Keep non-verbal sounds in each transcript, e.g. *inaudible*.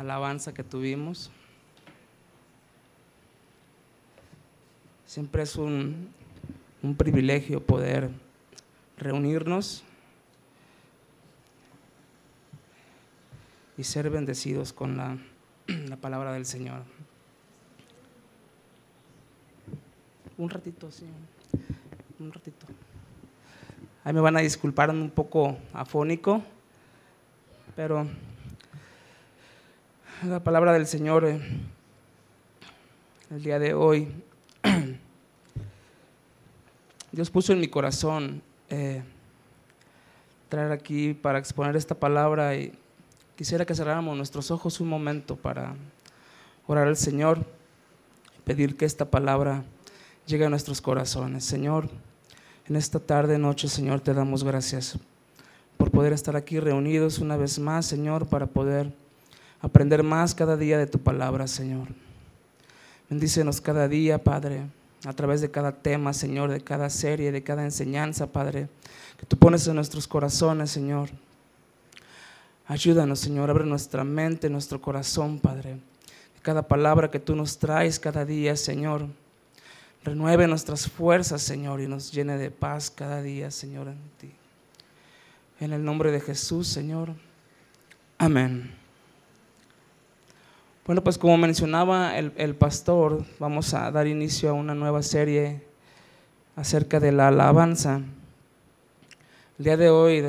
alabanza que tuvimos. Siempre es un, un privilegio poder reunirnos y ser bendecidos con la, *clears throat* la palabra del Señor. Un ratito, sí, un ratito. Ahí me van a disculpar un poco afónico, pero la palabra del Señor eh, el día de hoy, *clears throat* Dios puso en mi corazón eh, traer aquí para exponer esta palabra y quisiera que cerráramos nuestros ojos un momento para orar al Señor, pedir que esta palabra llegue a nuestros corazones. Señor, en esta tarde, noche, Señor, te damos gracias por poder estar aquí reunidos una vez más, Señor, para poder aprender más cada día de tu palabra, Señor. Bendícenos cada día, Padre, a través de cada tema, Señor, de cada serie, de cada enseñanza, Padre, que tú pones en nuestros corazones, Señor. Ayúdanos, Señor, abre nuestra mente, nuestro corazón, Padre. Cada palabra que tú nos traes cada día, Señor, renueve nuestras fuerzas, Señor, y nos llene de paz cada día, Señor, en ti. En el nombre de Jesús, Señor. Amén. Bueno, pues como mencionaba el, pastor, vamos a dar inicio a una nueva serie acerca de la alabanza. El día de hoy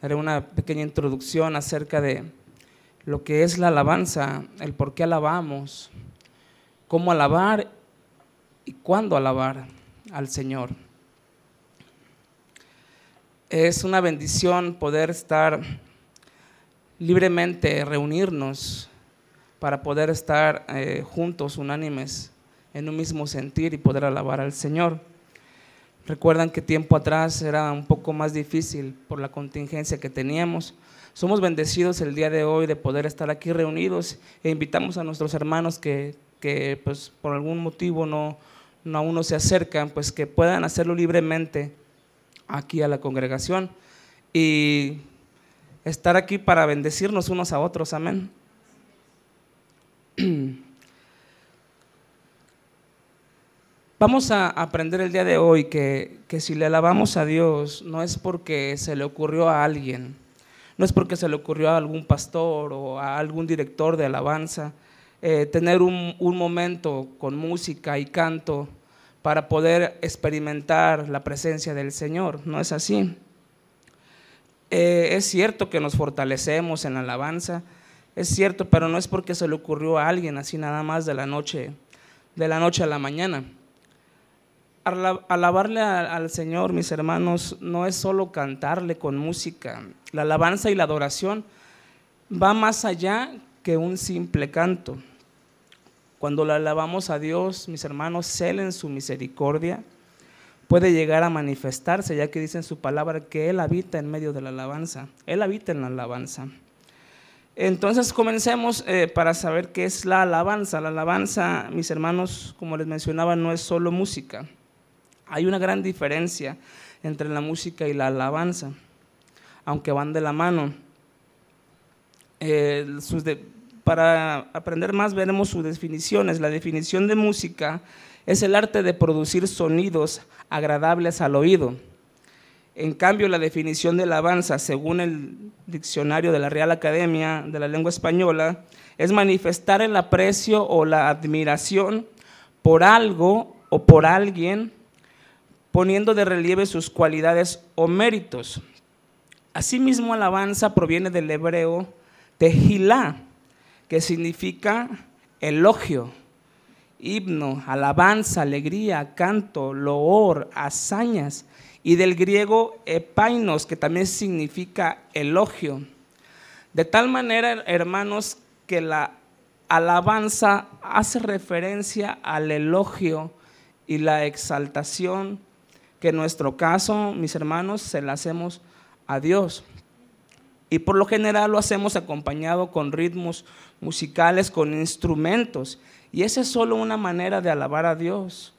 daré una pequeña introducción acerca de lo que es la alabanza, el por qué alabamos, cómo alabar y cuándo alabar al Señor. Es una bendición poder estar libremente, reunirnos para poder estar eh, juntos, unánimes, en un mismo sentir y poder alabar al Señor. Recuerdan que tiempo atrás era un poco más difícil por la contingencia que teníamos. Somos bendecidos el día de hoy de poder estar aquí reunidos e invitamos a nuestros hermanos que, que pues, por algún motivo no, no aún no se acercan, pues que puedan hacerlo libremente aquí a la congregación y estar aquí para bendecirnos unos a otros. Amén. *clears throat* Vamos a aprender el día de hoy que, que, si le alabamos a Dios no es porque se le ocurrió a alguien, no es porque se le ocurrió a algún pastor o a algún director de alabanza eh, tener un, un momento con música y canto para poder experimentar la presencia del Señor. No es así. Eh, es cierto que nos fortalecemos en la alabanza, es cierto, pero no es porque se le ocurrió a alguien así nada más de la noche, de la noche a la mañana. Alabarle al Señor, mis hermanos, no es solo cantarle con música. La alabanza y la adoración va más allá que un simple canto. Cuando le alabamos a Dios, mis hermanos, celen su misericordia, puede llegar a manifestarse, ya que dice en su palabra que Él habita en medio de la alabanza. Él habita en la alabanza. Entonces comencemos eh, para saber qué es la alabanza. La alabanza, mis hermanos, como les mencionaba, no es solo música. Hay una gran diferencia entre la música y la alabanza, aunque van de la mano. Eh, para aprender más veremos sus definiciones. La definición de música es el arte de producir sonidos agradables al oído. En cambio, la definición de alabanza, según el diccionario de la Real Academia de la Lengua Española, es manifestar el aprecio o la admiración por algo o por alguien, poniendo de relieve sus cualidades o méritos. Asimismo, alabanza proviene del hebreo tehilá, que significa elogio, himno, alabanza, alegría, canto, loor, hazañas, y del griego epainos, que también significa elogio. De tal manera, hermanos, que la alabanza hace referencia al elogio y la exaltación que en nuestro caso, mis hermanos, se la hacemos a Dios. Y por lo general lo hacemos acompañado con ritmos musicales, con instrumentos. Y esa es solo una manera de alabar a Dios,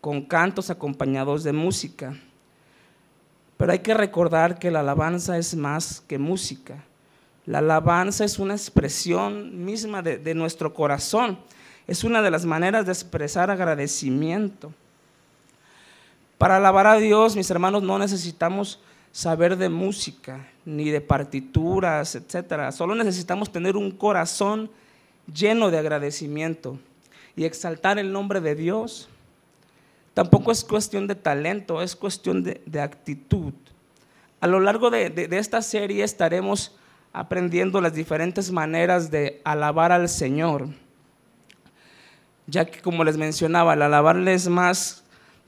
con cantos acompañados de música. Pero hay que recordar que la alabanza es más que música. La alabanza es una expresión misma de, nuestro corazón. Es una de las maneras de expresar agradecimiento. Para alabar a Dios, mis hermanos, no necesitamos saber de música, ni de partituras, etcétera. Solo necesitamos tener un corazón lleno de agradecimiento y exaltar el nombre de Dios. Tampoco es cuestión de talento, es cuestión de, actitud. A lo largo de, de esta serie estaremos aprendiendo las diferentes maneras de alabar al Señor, ya que como les mencionaba, el alabarle es más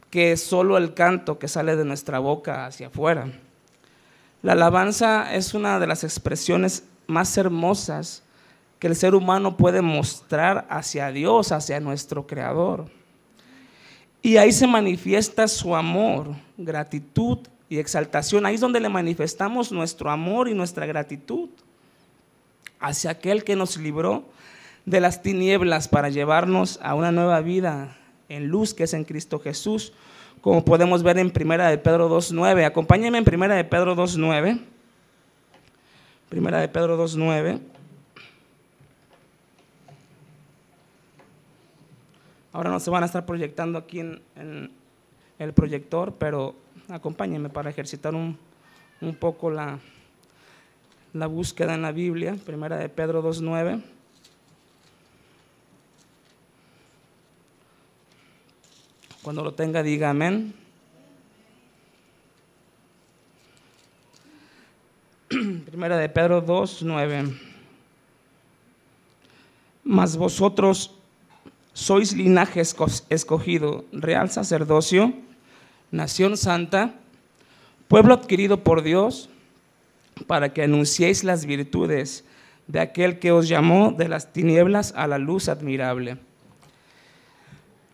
que solo el canto que sale de nuestra boca hacia afuera. La alabanza es una de las expresiones más hermosas que el ser humano puede mostrar hacia Dios, hacia nuestro Creador. Y ahí se manifiesta su amor, gratitud y exaltación. Ahí es donde le manifestamos nuestro amor y nuestra gratitud hacia aquel que nos libró de las tinieblas para llevarnos a una nueva vida en luz que es en Cristo Jesús como podemos ver en Primera de Pedro 2.9. Acompáñenme en Primera de Pedro 2.9. Primera de Pedro 2.9. Ahora no se van a estar proyectando aquí en, el proyector, pero acompáñenme para ejercitar un, un poco la, la búsqueda en la Biblia. Primera de Pedro 2.9. Cuando lo tenga, diga amén. *clears throat* Primera de Pedro 2, 9. Mas vosotros sois linaje escogido, real sacerdocio, nación santa, pueblo adquirido por Dios, para que anunciéis las virtudes de aquel que os llamó de las tinieblas a la luz admirable.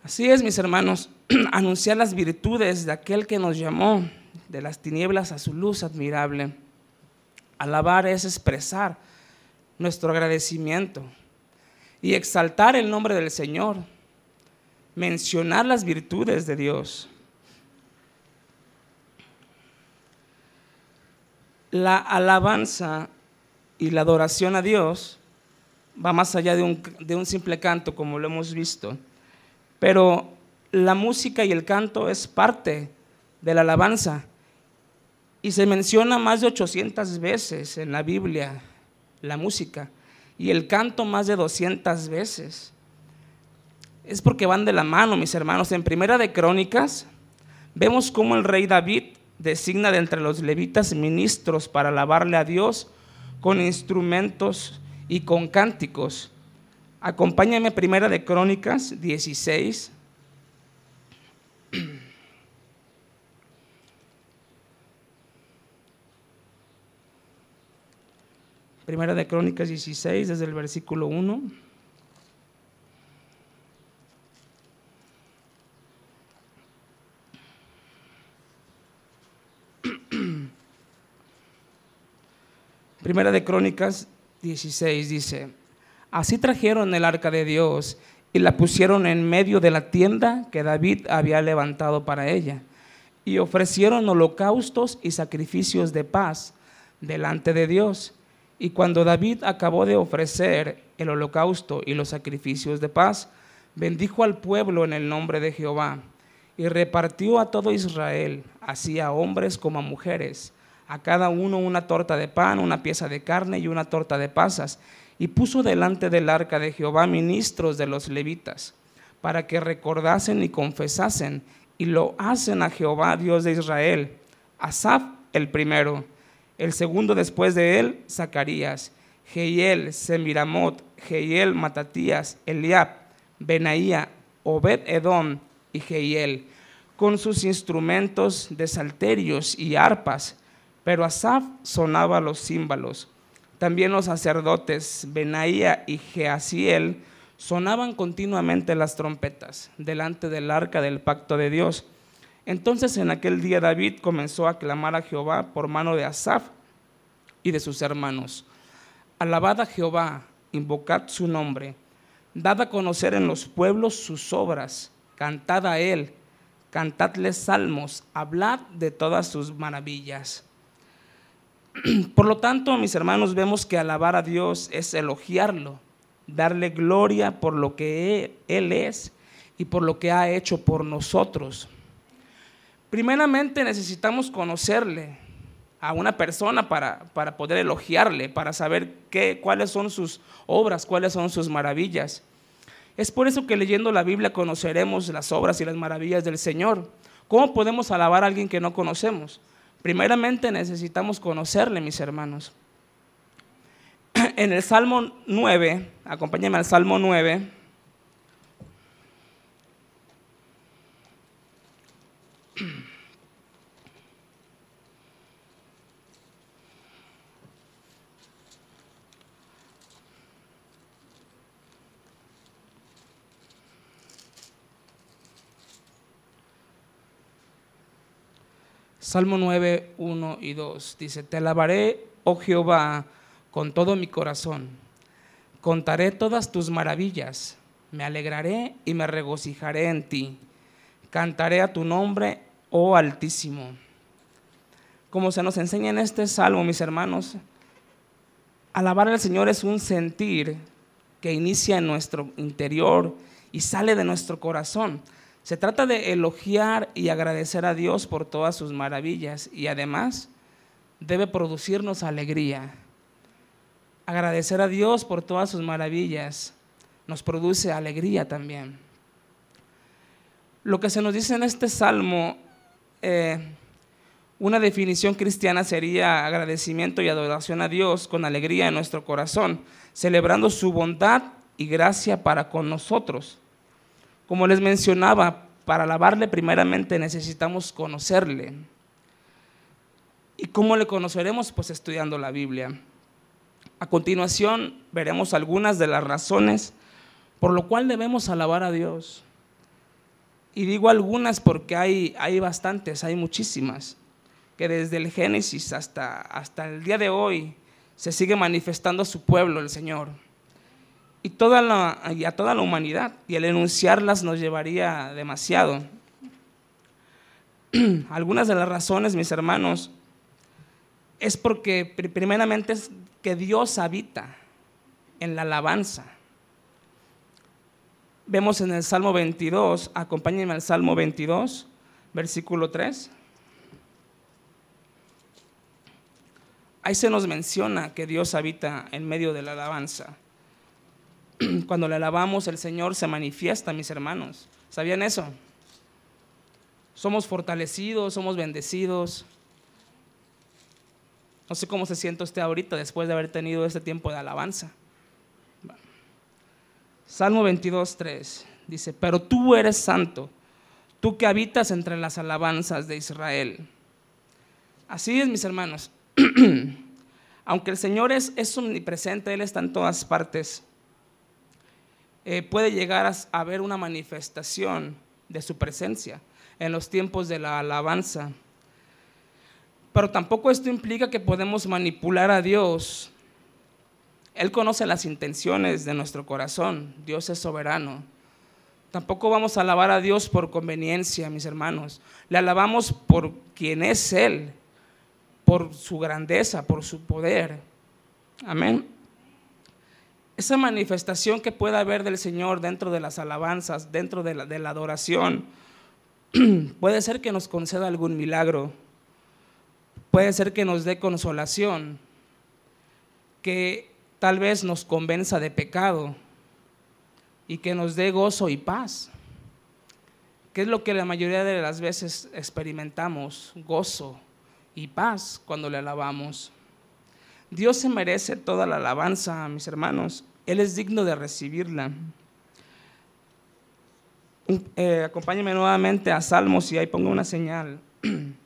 Así es, mis hermanos, *clears throat* anunciar las virtudes de aquel que nos llamó de las tinieblas a su luz admirable. Alabar es expresar nuestro agradecimiento y exaltar el nombre del Señor, mencionar las virtudes de Dios. La alabanza y la adoración a Dios va más allá de un, de un simple canto, como lo hemos visto, pero la música y el canto es parte de la alabanza. Y se menciona más de 800 veces en la Biblia la música y el canto más de 200 veces. Es porque van de la mano, mis hermanos. En Primera de Crónicas vemos cómo el rey David designa de entre los levitas ministros para alabarle a Dios con instrumentos y con cánticos. Acompáñame Primera de Crónicas 16 *clears throat* Primera de Crónicas 16, desde el versículo 1. *clears throat* Primera de Crónicas 16 dice, así trajeron el arca de Dios y la pusieron en medio de la tienda que David había levantado para ella. Y ofrecieron holocaustos y sacrificios de paz delante de Dios. Y cuando David acabó de ofrecer el holocausto y los sacrificios de paz, bendijo al pueblo en el nombre de Jehová y repartió a todo Israel, así a hombres como a mujeres, a cada uno una torta de pan, una pieza de carne y una torta de pasas y puso delante del arca de Jehová ministros de los levitas, para que recordasen y confesasen, y lo hacen a Jehová, Dios de Israel. Asaf el primero, el segundo después de él, Zacarías, Jehiel, Semiramot, Jehiel, Matatías, Eliab, Benaía, Obed Edom y Jehiel, con sus instrumentos de salterios y arpas, pero Asaf sonaba los címbalos también los sacerdotes Benaía y Jeaziel sonaban continuamente las trompetas delante del arca del pacto de Dios. Entonces en aquel día David comenzó a clamar a Jehová por mano de Asaf y de sus hermanos. Alabad a Jehová, invocad su nombre, dad a conocer en los pueblos sus obras, cantad a él, cantadle salmos, hablad de todas sus maravillas. *clears throat* Por lo tanto, mis hermanos, vemos que alabar a Dios es elogiarlo, darle gloria por lo que Él es y por lo que ha hecho por nosotros. Primeramente necesitamos conocerle a una persona para, para poder elogiarle, para saber qué, cuáles son sus obras, cuáles son sus maravillas. Es por eso que leyendo la Biblia conoceremos las obras y las maravillas del Señor. ¿Cómo podemos alabar a alguien que no conocemos? Primeramente necesitamos conocerle, mis hermanos. *clears throat* En el Salmo 9, acompáñenme al Salmo 9. Salmo 9, 1 y 2 dice, te alabaré, oh Jehová, con todo mi corazón. Contaré todas tus maravillas, me alegraré y me regocijaré en ti. Cantaré a tu nombre, oh Altísimo. Como se nos enseña en este salmo, mis hermanos, alabar al Señor es un sentir que inicia en nuestro interior y sale de nuestro corazón. Se trata de elogiar y agradecer a Dios por todas sus maravillas y además debe producirnos alegría. Agradecer a Dios por todas sus maravillas nos produce alegría también. Lo que se nos dice en este salmo, eh, una definición cristiana sería agradecimiento y adoración a Dios con alegría en nuestro corazón, celebrando su bondad y gracia para con nosotros. Como les mencionaba, para alabarle primeramente necesitamos conocerle. ¿Y cómo le conoceremos? Pues estudiando la Biblia. A continuación veremos algunas de las razones por lo cual debemos alabar a Dios. Y digo algunas porque hay, hay bastantes, hay muchísimas, que desde el Génesis hasta, hasta el día de hoy se sigue manifestando su pueblo, el Señor y, toda la, a toda la humanidad. Y el enunciarlas nos llevaría demasiado. *clears throat* Algunas de las razones, mis hermanos, es porque primeramente es que Dios habita en la alabanza. Vemos en el Salmo 22, acompáñenme al Salmo 22, versículo 3. Ahí se nos menciona que Dios habita en medio de la alabanza. *clears throat* cuando le alabamos, el Señor se manifiesta, mis hermanos. ¿Sabían eso? Somos fortalecidos, somos bendecidos. No sé cómo se siente usted ahorita después de haber tenido este tiempo de alabanza. Salmo 22, 3 dice, pero tú eres santo, tú que habitas entre las alabanzas de Israel. Así es, mis hermanos. *clears throat* Aunque el Señor es, es omnipresente, Él está en todas partes. Eh, puede llegar a, haber una manifestación de su presencia en los tiempos de la alabanza. Pero tampoco esto implica que podemos manipular a Dios. Él conoce las intenciones de nuestro corazón. Dios es soberano. Tampoco vamos a alabar a Dios por conveniencia, mis hermanos. Le alabamos por quien es Él, por su grandeza, por su poder. Amén esa manifestación que pueda haber del Señor dentro de las alabanzas, dentro de la, de la adoración, *clears throat* puede ser que nos conceda algún milagro, puede ser que nos dé consolación, que tal vez nos convenza de pecado y que nos dé gozo y paz, que es lo que la mayoría de las veces experimentamos, gozo y paz cuando le alabamos. Dios se merece toda la alabanza, mis hermanos. Él es digno de recibirla. Eh, acompáñenme nuevamente a Salmos y ahí pongo una señal. *clears throat*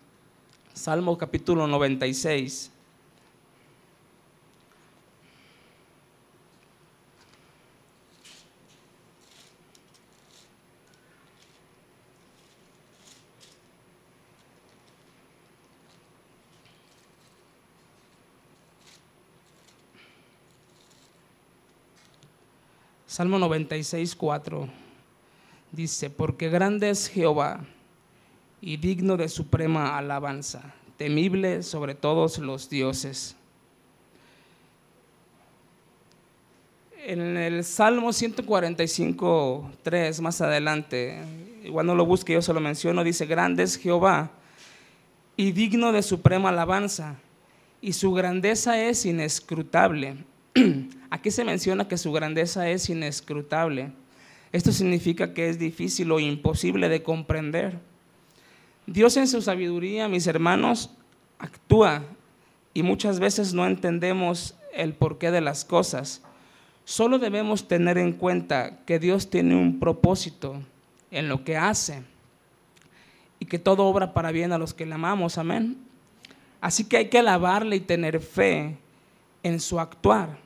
Salmo capítulo 96. Salmo 96, 4 dice, porque grande es Jehová y digno de suprema alabanza, temible sobre todos los dioses. En el Salmo 145, 3, más adelante, igual no lo busque, yo se lo menciono, dice, grande es Jehová y digno de suprema alabanza, y su grandeza es inescrutable. *clears throat* Aquí se menciona que su grandeza es inescrutable. Esto significa que es difícil o imposible de comprender. Dios en su sabiduría, mis hermanos, actúa y muchas veces no entendemos el porqué de las cosas. Solo debemos tener en cuenta que Dios tiene un propósito en lo que hace y que todo obra para bien a los que le amamos, amén. Así que hay que alabarle y tener fe en su actuar.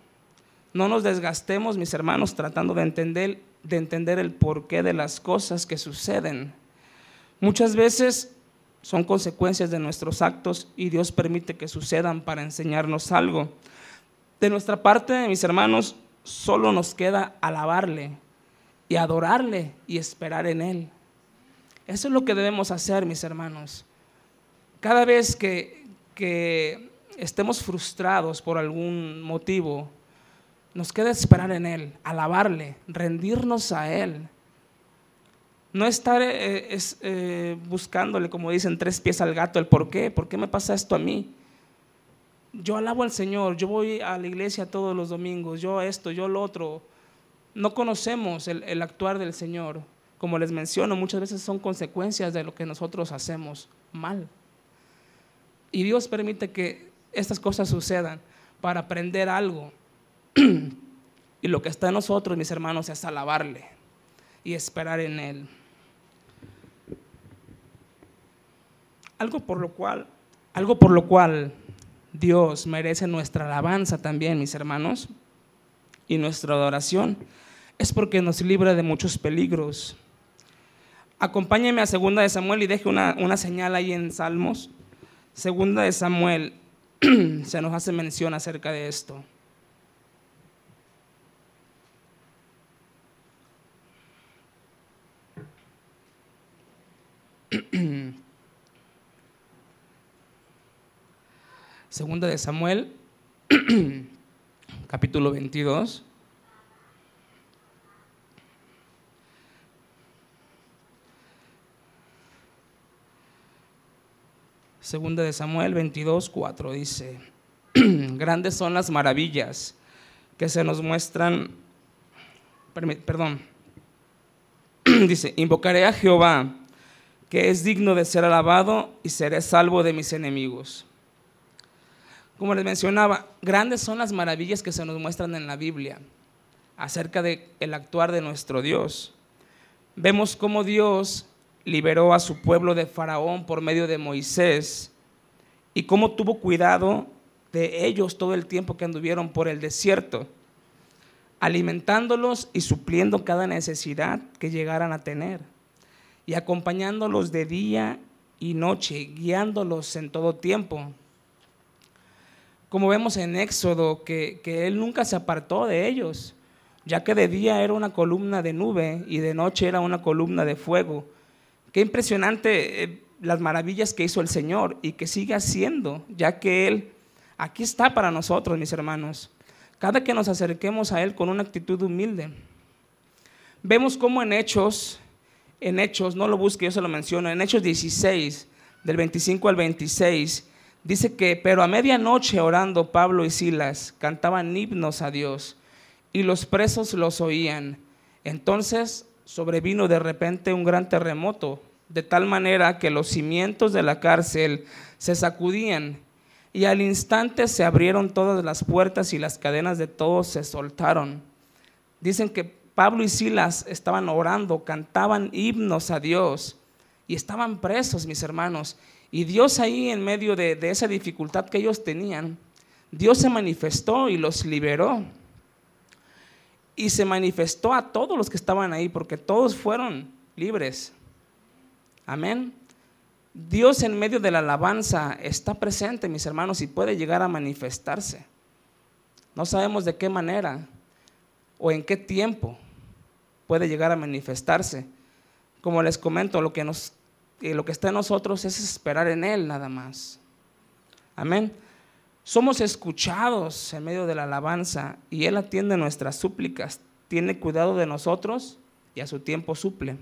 No nos desgastemos, mis hermanos, tratando de entender, de entender el porqué de las cosas que suceden. Muchas veces son consecuencias de nuestros actos y Dios permite que sucedan para enseñarnos algo. De nuestra parte, mis hermanos, solo nos queda alabarle y adorarle y esperar en Él. Eso es lo que debemos hacer, mis hermanos. Cada vez que estemos frustrados por algún motivo, nos queda esperar en Él, alabarle, rendirnos a Él. No estar eh, eh, buscándole, como dicen, tres pies al gato, el por qué, por qué me pasa esto a mí yo alabo al Señor, yo voy a la iglesia todos los domingos, yo esto, yo lo otro. No conocemos el, actuar del Señor. Como les menciono, muchas veces son consecuencias de lo que nosotros hacemos mal. Y Dios permite que estas cosas sucedan para aprender algo. Y lo que está en nosotros, mis hermanos, es alabarle y esperar en Él. Algo por lo cual, algo por lo cual Dios merece nuestra alabanza también, mis hermanos, y nuestra adoración. Es porque nos libra de muchos peligros. Acompáñeme a Segunda de Samuel y deje una, una señal ahí en Salmos. Segunda de Samuel *clears throat* se nos hace mención acerca de esto. Segunda de Samuel, *clears throat* capítulo 22. Segunda de Samuel 22, 4 dice, *clears throat* grandes son las maravillas que se nos muestran, perdón, *clears throat* dice, invocaré a Jehová, que es digno de ser alabado, y seré salvo de mis enemigos. Como les mencionaba, grandes son las maravillas que se nos muestran en la Biblia acerca del el actuar de nuestro Dios. Vemos cómo Dios liberó a su pueblo de Faraón por medio de Moisés y cómo tuvo cuidado de ellos todo el tiempo que anduvieron por el desierto, alimentándolos y supliendo cada necesidad que llegaran a tener y acompañándolos de día y noche, guiándolos en todo tiempo como vemos en Éxodo, que, Él nunca se apartó de ellos, ya que de día era una columna de nube y de noche era una columna de fuego. Qué impresionante eh, las maravillas que hizo el Señor y que sigue haciendo, ya que Él aquí está para nosotros, mis hermanos. Cada que nos acerquemos a Él con una actitud humilde. Vemos cómo en Hechos, en Hechos, no lo busque, yo se lo menciono, en Hechos 16, del 25 al 26, Dice que, pero a medianoche orando Pablo y Silas cantaban himnos a Dios y los presos los oían. Entonces sobrevino de repente un gran terremoto, de tal manera que los cimientos de la cárcel se sacudían y al instante se abrieron todas las puertas y las cadenas de todos se soltaron. Dicen que Pablo y Silas estaban orando, cantaban himnos a Dios y estaban presos, mis hermanos. Y Dios ahí en medio de, esa dificultad que ellos tenían, Dios se manifestó y los liberó. Y se manifestó a todos los que estaban ahí, porque todos fueron libres. Amén. Dios en medio de la alabanza está presente, mis hermanos, y puede llegar a manifestarse. No sabemos de qué manera o en qué tiempo puede llegar a manifestarse. Como les comento, lo que nos lo que está en nosotros es esperar en Él nada más. Amén. Somos escuchados en medio de la alabanza y Él atiende nuestras súplicas, tiene cuidado de nosotros y a su tiempo suple.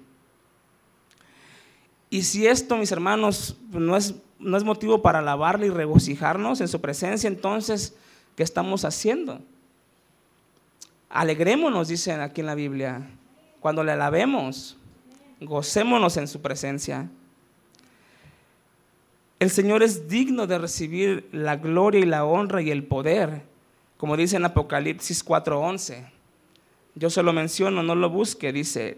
Y si esto, mis hermanos, no es, no es motivo para alabarle y regocijarnos en su presencia, entonces, ¿qué estamos haciendo? Alegrémonos, dicen aquí en la Biblia, cuando le alabemos, gocémonos en su presencia. El Señor es digno de recibir la gloria y la honra y el poder, como dice en Apocalipsis 4:11. Yo se lo menciono, no lo busque, dice,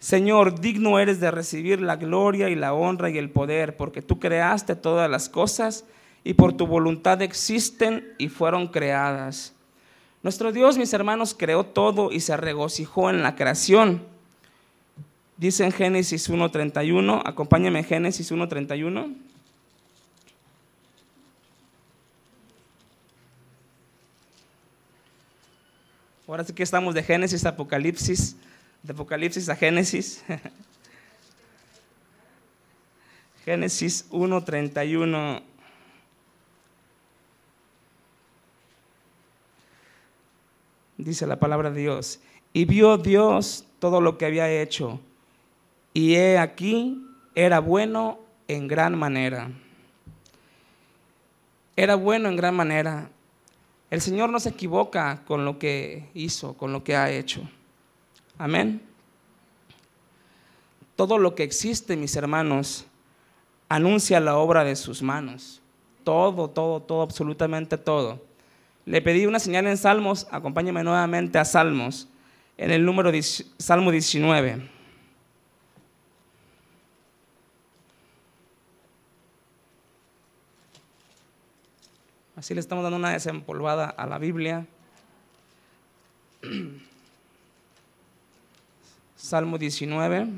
Señor, digno eres de recibir la gloria y la honra y el poder, porque tú creaste todas las cosas y por tu voluntad existen y fueron creadas. Nuestro Dios, mis hermanos, creó todo y se regocijó en la creación. Dice en Génesis 1.31, acompáñame en Génesis 1.31. Ahora sí que estamos de Génesis a Apocalipsis de Apocalipsis a Génesis. *laughs* Génesis 1.31. Dice la palabra de Dios. Y vio Dios todo lo que había hecho. Y he aquí, era bueno en gran manera. Era bueno en gran manera. El Señor no se equivoca con lo que hizo, con lo que ha hecho. Amén. Todo lo que existe, mis hermanos, anuncia la obra de sus manos. Todo, todo, todo, absolutamente todo. Le pedí una señal en Salmos, acompáñame nuevamente a Salmos, en el número Salmo 19. Así le estamos dando una desempolvada a la Biblia. *clears throat* Salmo 19.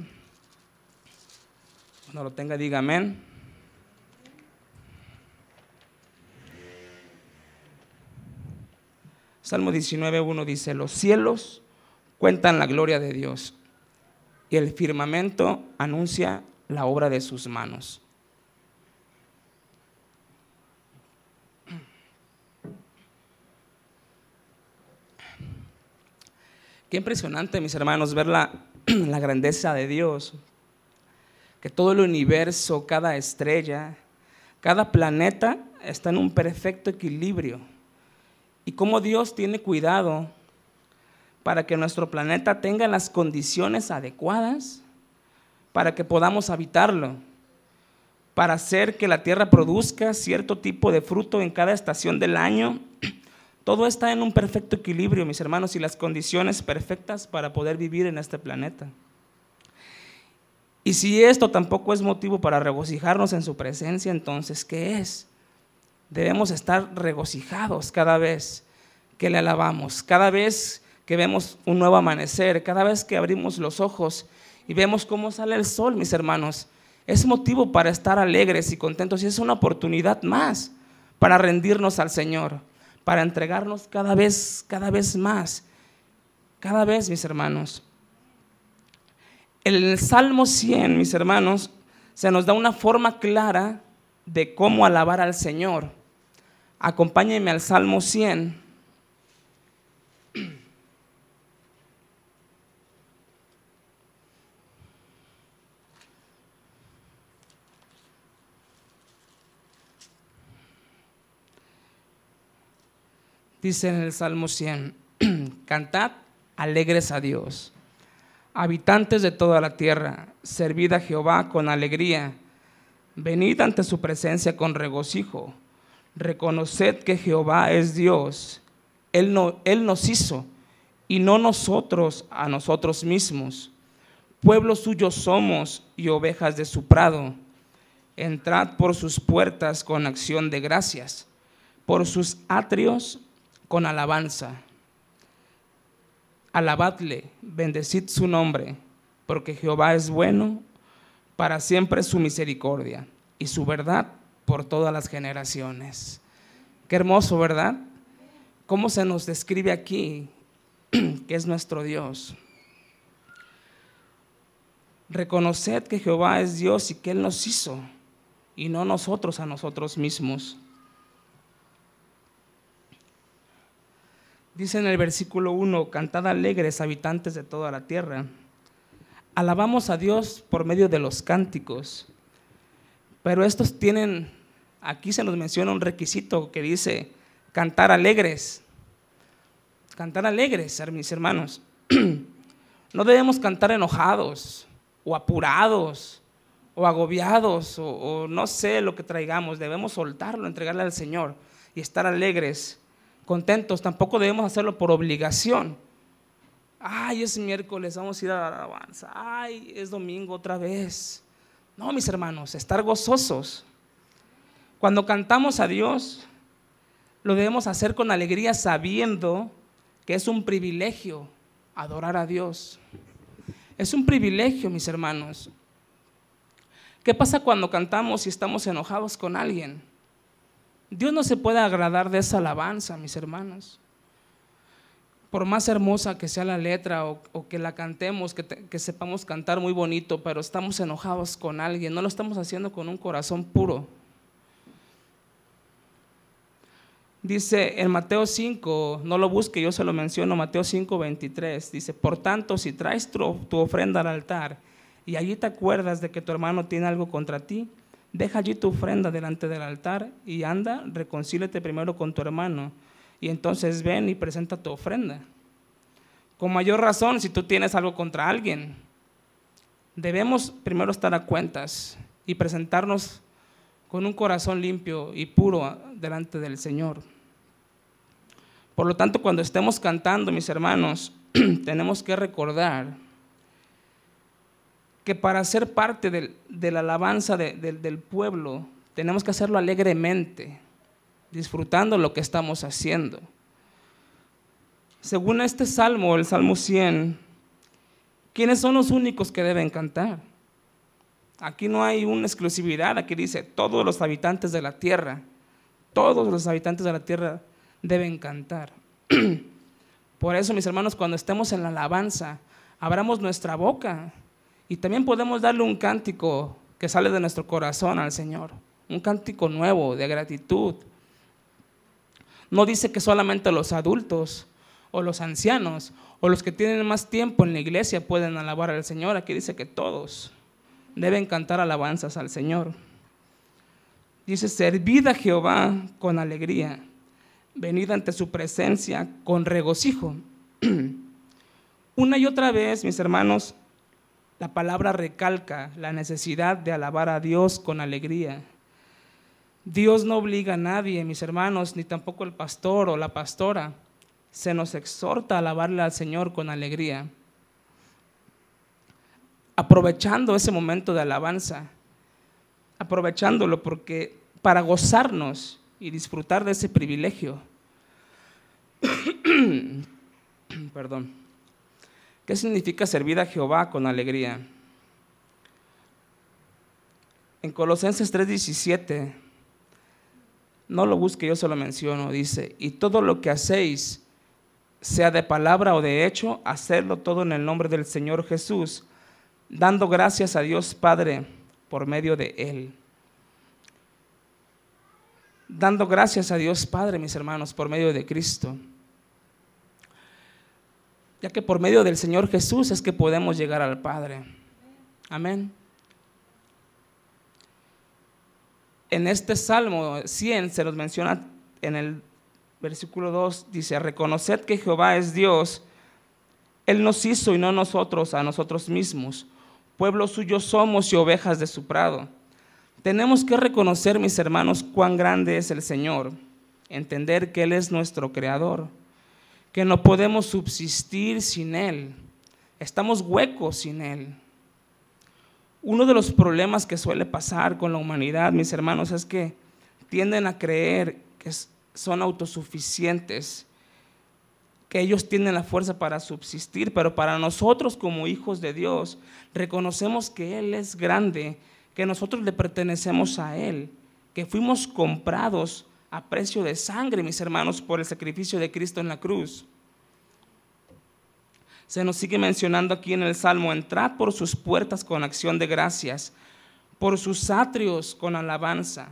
Cuando lo tenga, diga amén. Salmo 19, 1 dice, los cielos cuentan la gloria de Dios y el firmamento anuncia la obra de sus manos. Qué impresionante, mis hermanos, ver la, *clears throat* la grandeza de Dios, que todo el universo, cada estrella, cada planeta está en un perfecto equilibrio. Y cómo Dios tiene cuidado para que nuestro planeta tenga las condiciones adecuadas para que podamos habitarlo, para hacer que la tierra produzca cierto tipo de fruto en cada estación del año *clears throat* todo está en un perfecto equilibrio, mis hermanos, y las condiciones perfectas para poder vivir en este planeta. Y si esto tampoco es motivo para regocijarnos en su presencia, entonces, ¿qué es? Debemos estar regocijados cada vez que le alabamos, cada vez que vemos un nuevo amanecer, cada vez que abrimos los ojos y vemos cómo sale el sol, mis hermanos. Es motivo para estar alegres y contentos y es una oportunidad más para rendirnos al Señor para entregarnos cada vez, cada vez más, cada vez, mis hermanos. El Salmo 100, mis hermanos, se nos da una forma clara de cómo alabar al Señor. Acompáñenme al Salmo 100. Dice en el Salmo 100, *clears throat* cantad alegres a Dios. Habitantes de toda la tierra, servid a Jehová con alegría, venid ante su presencia con regocijo, reconoced que Jehová es Dios, Él, no, Él nos hizo y no nosotros a nosotros mismos. Pueblo suyo somos y ovejas de su prado. Entrad por sus puertas con acción de gracias, por sus atrios con alabanza. Alabadle, bendecid su nombre, porque Jehová es bueno, para siempre su misericordia y su verdad por todas las generaciones. Qué hermoso, ¿verdad? ¿Cómo se nos describe aquí *clears throat* que es nuestro Dios? Reconoced que Jehová es Dios y que Él nos hizo y no nosotros a nosotros mismos. Dice en el versículo 1, cantad alegres habitantes de toda la tierra. Alabamos a Dios por medio de los cánticos, pero estos tienen, aquí se nos menciona un requisito que dice cantar alegres. Cantar alegres, mis hermanos. *clears throat* No debemos cantar enojados o apurados o agobiados o, o, no sé lo que traigamos. Debemos soltarlo, entregarle al Señor y estar alegres contentos, tampoco debemos hacerlo por obligación. Ay, es miércoles, vamos a ir a la alabanza. Ay, es domingo otra vez. No, mis hermanos, estar gozosos. Cuando cantamos a Dios, lo debemos hacer con alegría sabiendo que es un privilegio adorar a Dios. Es un privilegio, mis hermanos. ¿Qué pasa cuando cantamos y estamos enojados con alguien? Dios no se puede agradar de esa alabanza, mis hermanos. Por más hermosa que sea la letra o, que la cantemos, que, sepamos cantar muy bonito, pero estamos enojados con alguien, no lo estamos haciendo con un corazón puro. Dice en Mateo 5, no lo busque, yo se lo menciono, Mateo 5, 23, dice, por tanto, si traes tu ofrenda al altar y allí te acuerdas de que tu hermano tiene algo contra ti, deja allí tu ofrenda delante del altar y anda, reconcílete primero con tu hermano y entonces ven y presenta tu ofrenda. Con mayor razón, si tú tienes algo contra alguien, debemos primero estar a cuentas y presentarnos con un corazón limpio y puro delante del Señor. Por lo tanto, cuando estemos cantando, mis hermanos, *clears throat* tenemos que recordar que para ser parte de la alabanza del pueblo tenemos que hacerlo alegremente, disfrutando lo que estamos haciendo. Según este salmo, el Salmo 100, ¿quiénes son los únicos que deben cantar? Aquí no hay una exclusividad, aquí dice todos los habitantes de la tierra, todos los habitantes de la tierra deben cantar. *clears throat* Por eso, mis hermanos, cuando estemos en la alabanza, abramos nuestra boca y también podemos darle un cántico que sale de nuestro corazón al Señor, un cántico nuevo de gratitud. No dice que solamente los adultos o los ancianos o los que tienen más tiempo en la iglesia pueden alabar al Señor. Aquí dice que todos deben cantar alabanzas al Señor. Dice, servid a Jehová con alegría, venid ante su presencia con regocijo. *clears throat* Una y otra vez, mis hermanos, la palabra recalca la necesidad de alabar a Dios con alegría. Dios no obliga a nadie, mis hermanos, ni tampoco el pastor o la pastora. Se nos exhorta a alabarle al Señor con alegría. Aprovechando ese momento de alabanza, aprovechándolo porque para gozarnos y disfrutar de ese privilegio. *clears throat* Perdón ¿Qué significa servir a Jehová con alegría? En Colosenses 3:17, no lo busque, yo se lo menciono, dice, y todo lo que hacéis, sea de palabra o de hecho, hacerlo todo en el nombre del Señor Jesús, dando gracias a Dios Padre por medio de Él. Dando gracias a Dios Padre, mis hermanos, por medio de Cristo ya que por medio del Señor Jesús es que podemos llegar al Padre. Amén. En este Salmo 100 se nos menciona en el versículo 2, dice, reconoced que Jehová es Dios, Él nos hizo y no nosotros a nosotros mismos. Pueblo suyo somos y ovejas de su prado. Tenemos que reconocer, mis hermanos, cuán grande es el Señor, entender que Él es nuestro Creador que no podemos subsistir sin Él. Estamos huecos sin Él. Uno de los problemas que suele pasar con la humanidad, mis hermanos, es que tienden a creer que son autosuficientes, que ellos tienen la fuerza para subsistir, pero para nosotros como hijos de Dios, reconocemos que Él es grande, que nosotros le pertenecemos a Él, que fuimos comprados a precio de sangre, mis hermanos, por el sacrificio de Cristo en la cruz. Se nos sigue mencionando aquí en el Salmo, entrad por sus puertas con acción de gracias, por sus atrios con alabanza,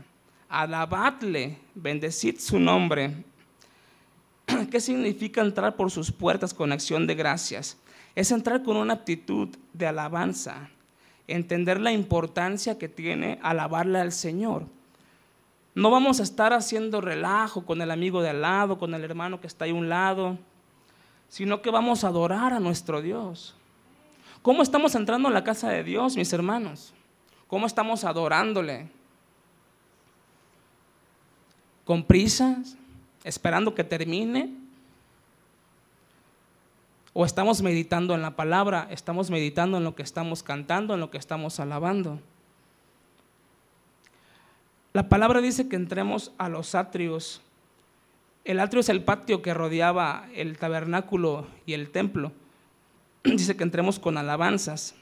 alabadle, bendecid su nombre. *clears throat* ¿Qué significa entrar por sus puertas con acción de gracias? Es entrar con una actitud de alabanza, entender la importancia que tiene alabarle al Señor. No vamos a estar haciendo relajo con el amigo de al lado, con el hermano que está ahí a un lado, sino que vamos a adorar a nuestro Dios. ¿Cómo estamos entrando en la casa de Dios, mis hermanos? ¿Cómo estamos adorándole? ¿Con prisas? ¿Esperando que termine? ¿O estamos meditando en la palabra? ¿Estamos meditando en lo que estamos cantando, en lo que estamos alabando? La palabra dice que entremos a los atrios. El atrio es el patio que rodeaba el tabernáculo y el templo. *clears throat* Dice que entremos con alabanzas.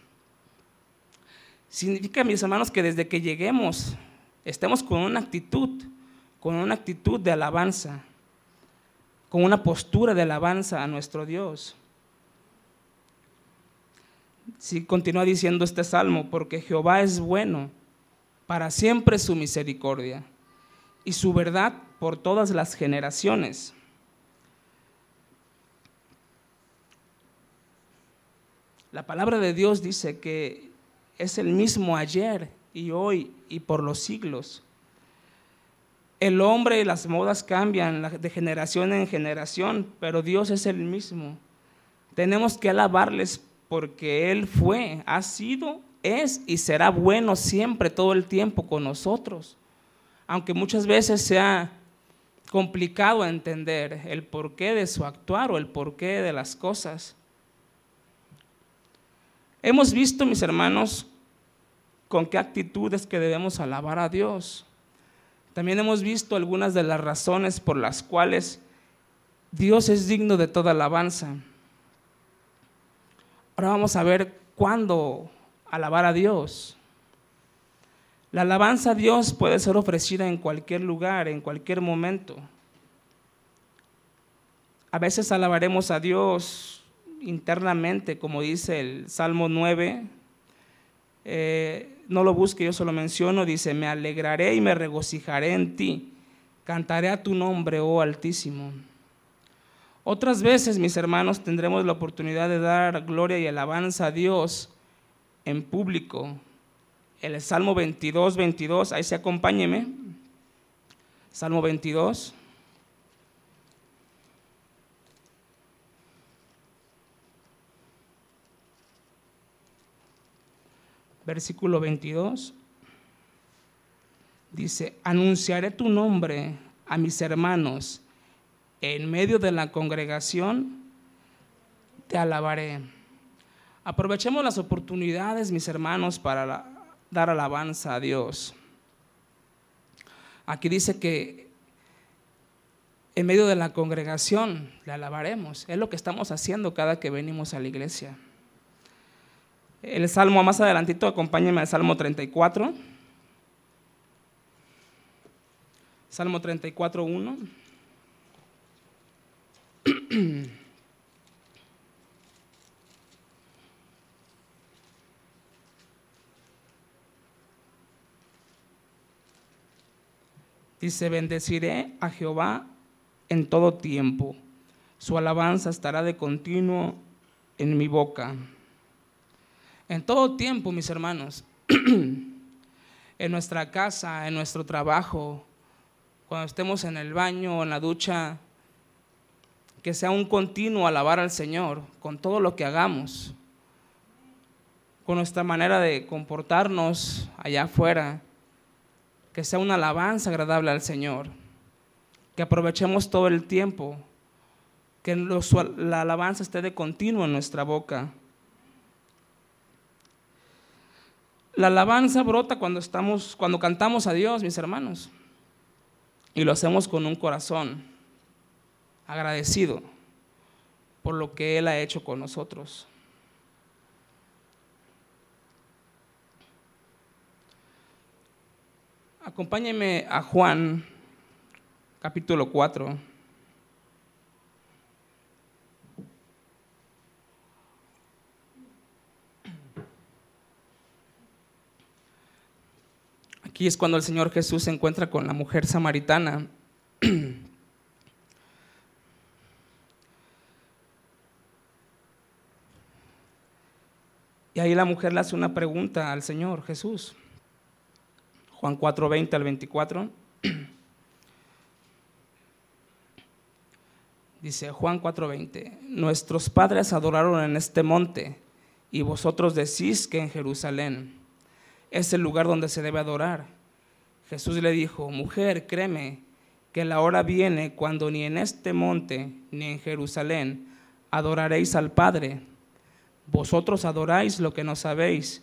Significa, mis hermanos, que desde que lleguemos estemos con una actitud, con una actitud de alabanza, con una postura de alabanza a nuestro Dios. Si continúa diciendo este salmo, porque Jehová es bueno para siempre su misericordia y su verdad por todas las generaciones. La palabra de Dios dice que es el mismo ayer y hoy y por los siglos. El hombre y las modas cambian de generación en generación, pero Dios es el mismo. Tenemos que alabarles porque Él fue, ha sido es y será bueno siempre, todo el tiempo con nosotros. Aunque muchas veces sea complicado entender el porqué de su actuar o el porqué de las cosas. Hemos visto, mis hermanos, con qué actitudes que debemos alabar a Dios. También hemos visto algunas de las razones por las cuales Dios es digno de toda alabanza. Ahora vamos a ver cuándo alabar a Dios. La alabanza a Dios puede ser ofrecida en cualquier lugar, en cualquier momento. A veces alabaremos a Dios internamente, como dice el Salmo 9. Eh, no lo busque, yo solo menciono, dice, me alegraré y me regocijaré en ti, cantaré a tu nombre, oh Altísimo. Otras veces, mis hermanos, tendremos la oportunidad de dar gloria y alabanza a Dios en público. El Salmo 22, 22, ahí se acompáñeme. Salmo 22. Versículo 22. Dice, anunciaré tu nombre a mis hermanos, en medio de la congregación te alabaré. Aprovechemos las oportunidades, mis hermanos, para dar alabanza a Dios. Aquí dice que en medio de la congregación le alabaremos. Es lo que estamos haciendo cada que venimos a la iglesia. El salmo más adelantito, acompáñenme al Salmo 34. Salmo 34, 1. *clears throat* Dice, bendeciré a Jehová en todo tiempo. Su alabanza estará de continuo en mi boca. En todo tiempo, mis hermanos, *clears throat* en nuestra casa, en nuestro trabajo, cuando estemos en el baño o en la ducha, que sea un continuo alabar al Señor con todo lo que hagamos, con nuestra manera de comportarnos allá afuera que sea una alabanza agradable al Señor, que aprovechemos todo el tiempo, que la alabanza esté de continuo en nuestra boca. La alabanza brota cuando estamos, cuando cantamos a Dios, mis hermanos, y lo hacemos con un corazón agradecido por lo que Él ha hecho con nosotros. Acompáñenme a Juan, capítulo 4. Aquí es cuando el Señor Jesús se encuentra con la mujer samaritana. *clears throat* Y ahí la mujer le hace una pregunta al Señor Jesús. Juan 4, 20 al 24. Dice Juan 4:20, nuestros padres adoraron en este monte y vosotros decís que en Jerusalén es el lugar donde se debe adorar. Jesús le dijo, mujer, créeme que la hora viene cuando ni en este monte ni en Jerusalén adoraréis al Padre. Vosotros adoráis lo que no sabéis,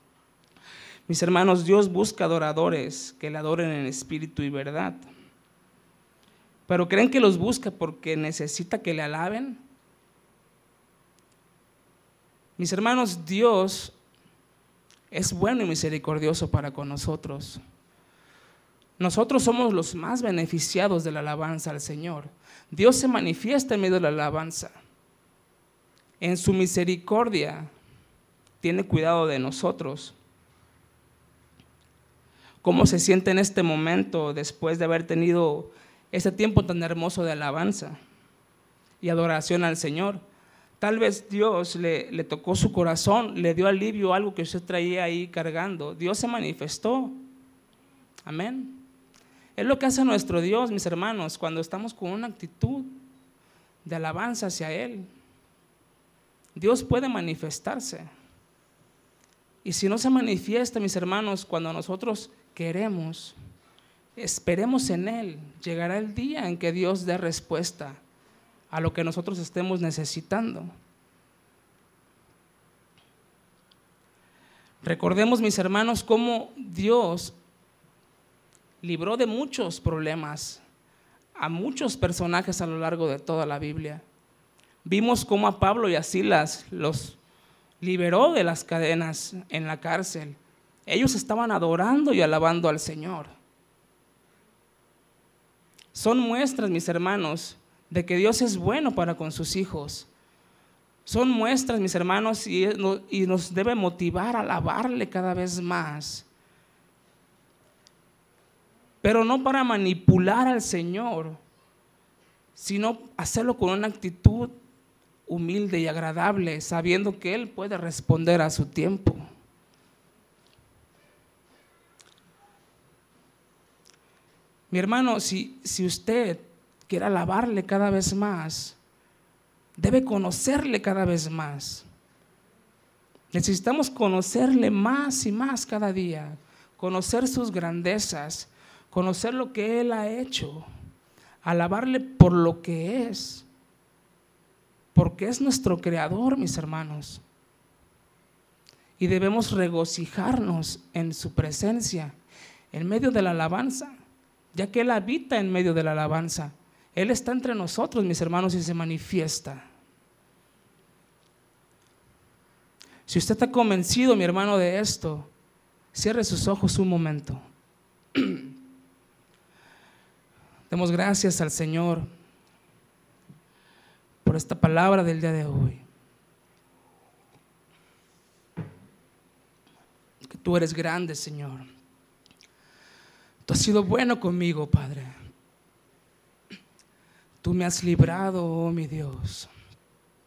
Mis hermanos, Dios busca adoradores que le adoren en espíritu y verdad. Pero ¿creen que los busca porque necesita que le alaben? Mis hermanos, Dios es bueno y misericordioso para con nosotros. Nosotros somos los más beneficiados de la alabanza al Señor. Dios se manifiesta en medio de la alabanza. En su misericordia tiene cuidado de nosotros. ¿Cómo se siente en este momento después de haber tenido ese tiempo tan hermoso de alabanza y adoración al Señor? Tal vez Dios le, tocó su corazón, le dio alivio algo que usted traía ahí cargando. Dios se manifestó. Amén. Es lo que hace nuestro Dios, mis hermanos, cuando estamos con una actitud de alabanza hacia Él. Dios puede manifestarse. Y si no se manifiesta, mis hermanos, cuando nosotros queremos, esperemos en Él. Llegará el día en que Dios dé respuesta a lo que nosotros estemos necesitando. Recordemos, mis hermanos, cómo Dios libró de muchos problemas a muchos personajes a lo largo de toda la Biblia. Vimos cómo a Pablo y a Silas los liberó de las cadenas en la cárcel. Ellos estaban adorando y alabando al Señor. Son muestras, mis hermanos, de que Dios es bueno para con sus hijos. Son muestras, mis hermanos, y, nos debe motivar a alabarle cada vez más. Pero no para manipular al Señor, sino hacerlo con una actitud humilde y agradable, sabiendo que Él puede responder a su tiempo. Mi hermano, si, si usted quiere alabarle cada vez más, debe conocerle cada vez más. Necesitamos conocerle más y más cada día, conocer sus grandezas, conocer lo que Él ha hecho, alabarle por lo que es, porque es nuestro creador, mis hermanos. Y debemos regocijarnos en su presencia, en medio de la alabanza, ya que Él habita en medio de la alabanza. Él está entre nosotros, mis hermanos, y se manifiesta. Si usted está convencido, mi hermano, de esto, cierre sus ojos un momento. *clears throat* Demos gracias al Señor por esta palabra del día de hoy. Que tú eres grande, Señor. Tú has sido bueno conmigo, Padre. Tú me has librado, oh mi Dios.